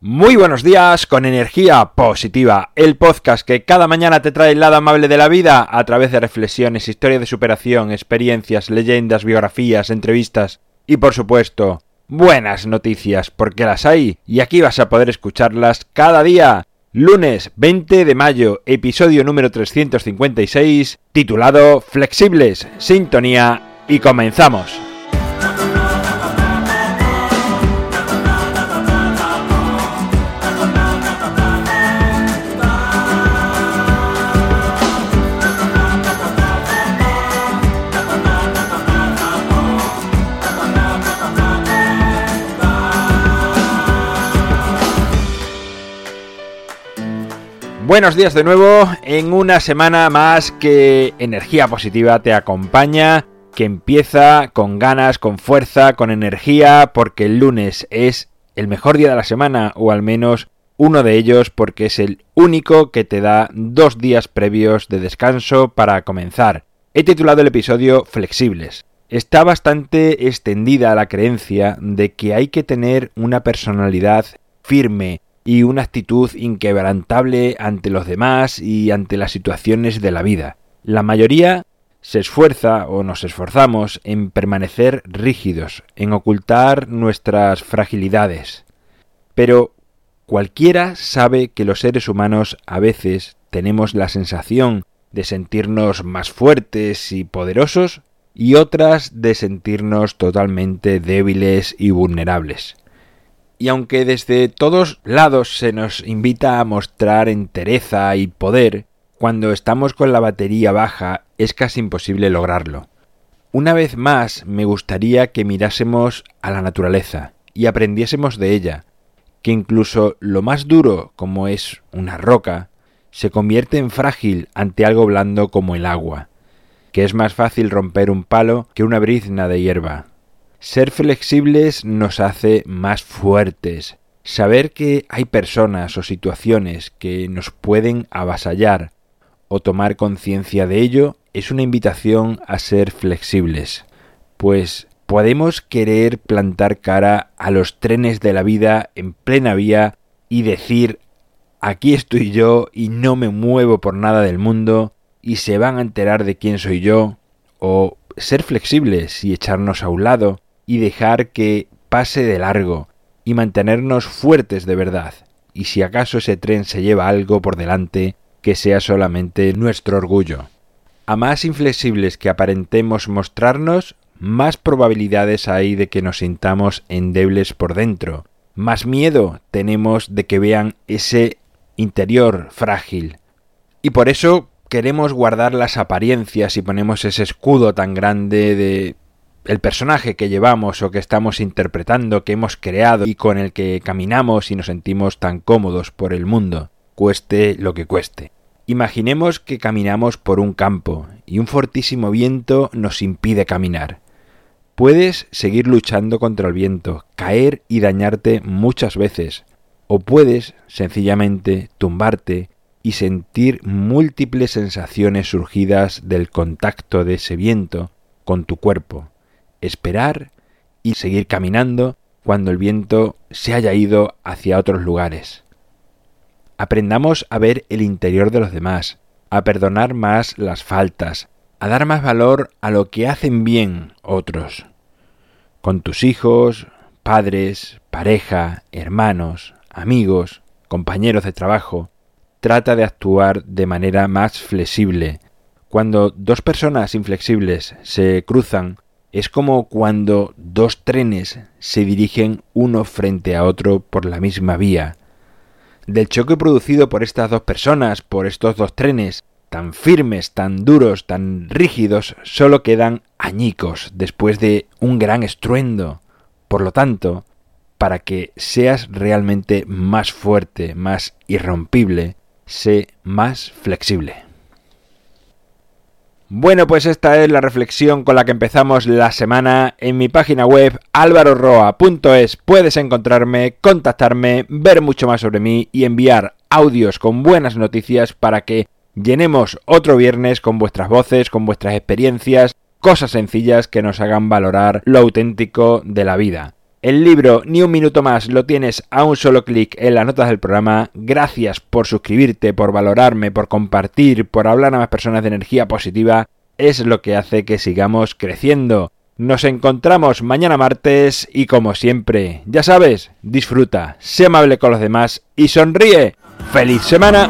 Muy buenos días con energía positiva, el podcast que cada mañana te trae el lado amable de la vida a través de reflexiones, historias de superación, experiencias, leyendas, biografías, entrevistas y por supuesto buenas noticias porque las hay y aquí vas a poder escucharlas cada día. Lunes 20 de mayo, episodio número 356, titulado Flexibles, Sintonía y comenzamos. Buenos días de nuevo en una semana más que energía positiva te acompaña, que empieza con ganas, con fuerza, con energía, porque el lunes es el mejor día de la semana, o al menos uno de ellos, porque es el único que te da dos días previos de descanso para comenzar. He titulado el episodio Flexibles. Está bastante extendida la creencia de que hay que tener una personalidad firme, y una actitud inquebrantable ante los demás y ante las situaciones de la vida. La mayoría se esfuerza o nos esforzamos en permanecer rígidos, en ocultar nuestras fragilidades. Pero cualquiera sabe que los seres humanos a veces tenemos la sensación de sentirnos más fuertes y poderosos y otras de sentirnos totalmente débiles y vulnerables. Y aunque desde todos lados se nos invita a mostrar entereza y poder, cuando estamos con la batería baja es casi imposible lograrlo. Una vez más me gustaría que mirásemos a la naturaleza y aprendiésemos de ella, que incluso lo más duro como es una roca, se convierte en frágil ante algo blando como el agua, que es más fácil romper un palo que una brizna de hierba. Ser flexibles nos hace más fuertes. Saber que hay personas o situaciones que nos pueden avasallar o tomar conciencia de ello es una invitación a ser flexibles, pues podemos querer plantar cara a los trenes de la vida en plena vía y decir aquí estoy yo y no me muevo por nada del mundo y se van a enterar de quién soy yo, o ser flexibles y echarnos a un lado y dejar que pase de largo y mantenernos fuertes de verdad. Y si acaso ese tren se lleva algo por delante, que sea solamente nuestro orgullo. A más inflexibles que aparentemos mostrarnos, más probabilidades hay de que nos sintamos endebles por dentro, más miedo tenemos de que vean ese interior frágil. Y por eso queremos guardar las apariencias y ponemos ese escudo tan grande de el personaje que llevamos o que estamos interpretando, que hemos creado y con el que caminamos y nos sentimos tan cómodos por el mundo, cueste lo que cueste. Imaginemos que caminamos por un campo y un fortísimo viento nos impide caminar. Puedes seguir luchando contra el viento, caer y dañarte muchas veces, o puedes sencillamente tumbarte y sentir múltiples sensaciones surgidas del contacto de ese viento con tu cuerpo, esperar y seguir caminando cuando el viento se haya ido hacia otros lugares. Aprendamos a ver el interior de los demás, a perdonar más las faltas, a dar más valor a lo que hacen bien otros. Con tus hijos, padres, pareja, hermanos, amigos, compañeros de trabajo, trata de actuar de manera más flexible. Cuando dos personas inflexibles se cruzan, es como cuando dos trenes se dirigen uno frente a otro por la misma vía. Del choque producido por estas dos personas, por estos dos trenes, tan firmes, tan duros, tan rígidos, solo quedan añicos después de un gran estruendo. Por lo tanto, para que seas realmente más fuerte, más irrompible, sé más flexible. Bueno, pues esta es la reflexión con la que empezamos la semana. En mi página web alvaroroa.es puedes encontrarme, contactarme, ver mucho más sobre mí y enviar audios con buenas noticias para que llenemos otro viernes con vuestras voces, con vuestras experiencias, cosas sencillas que nos hagan valorar lo auténtico de la vida. El libro Ni un minuto más lo tienes a un solo clic en las notas del programa. Gracias por suscribirte, por valorarme, por compartir, por hablar a más personas de energía positiva. Es lo que hace que sigamos creciendo. Nos encontramos mañana martes y como siempre, ya sabes, disfruta, sé amable con los demás y sonríe. ¡Feliz semana!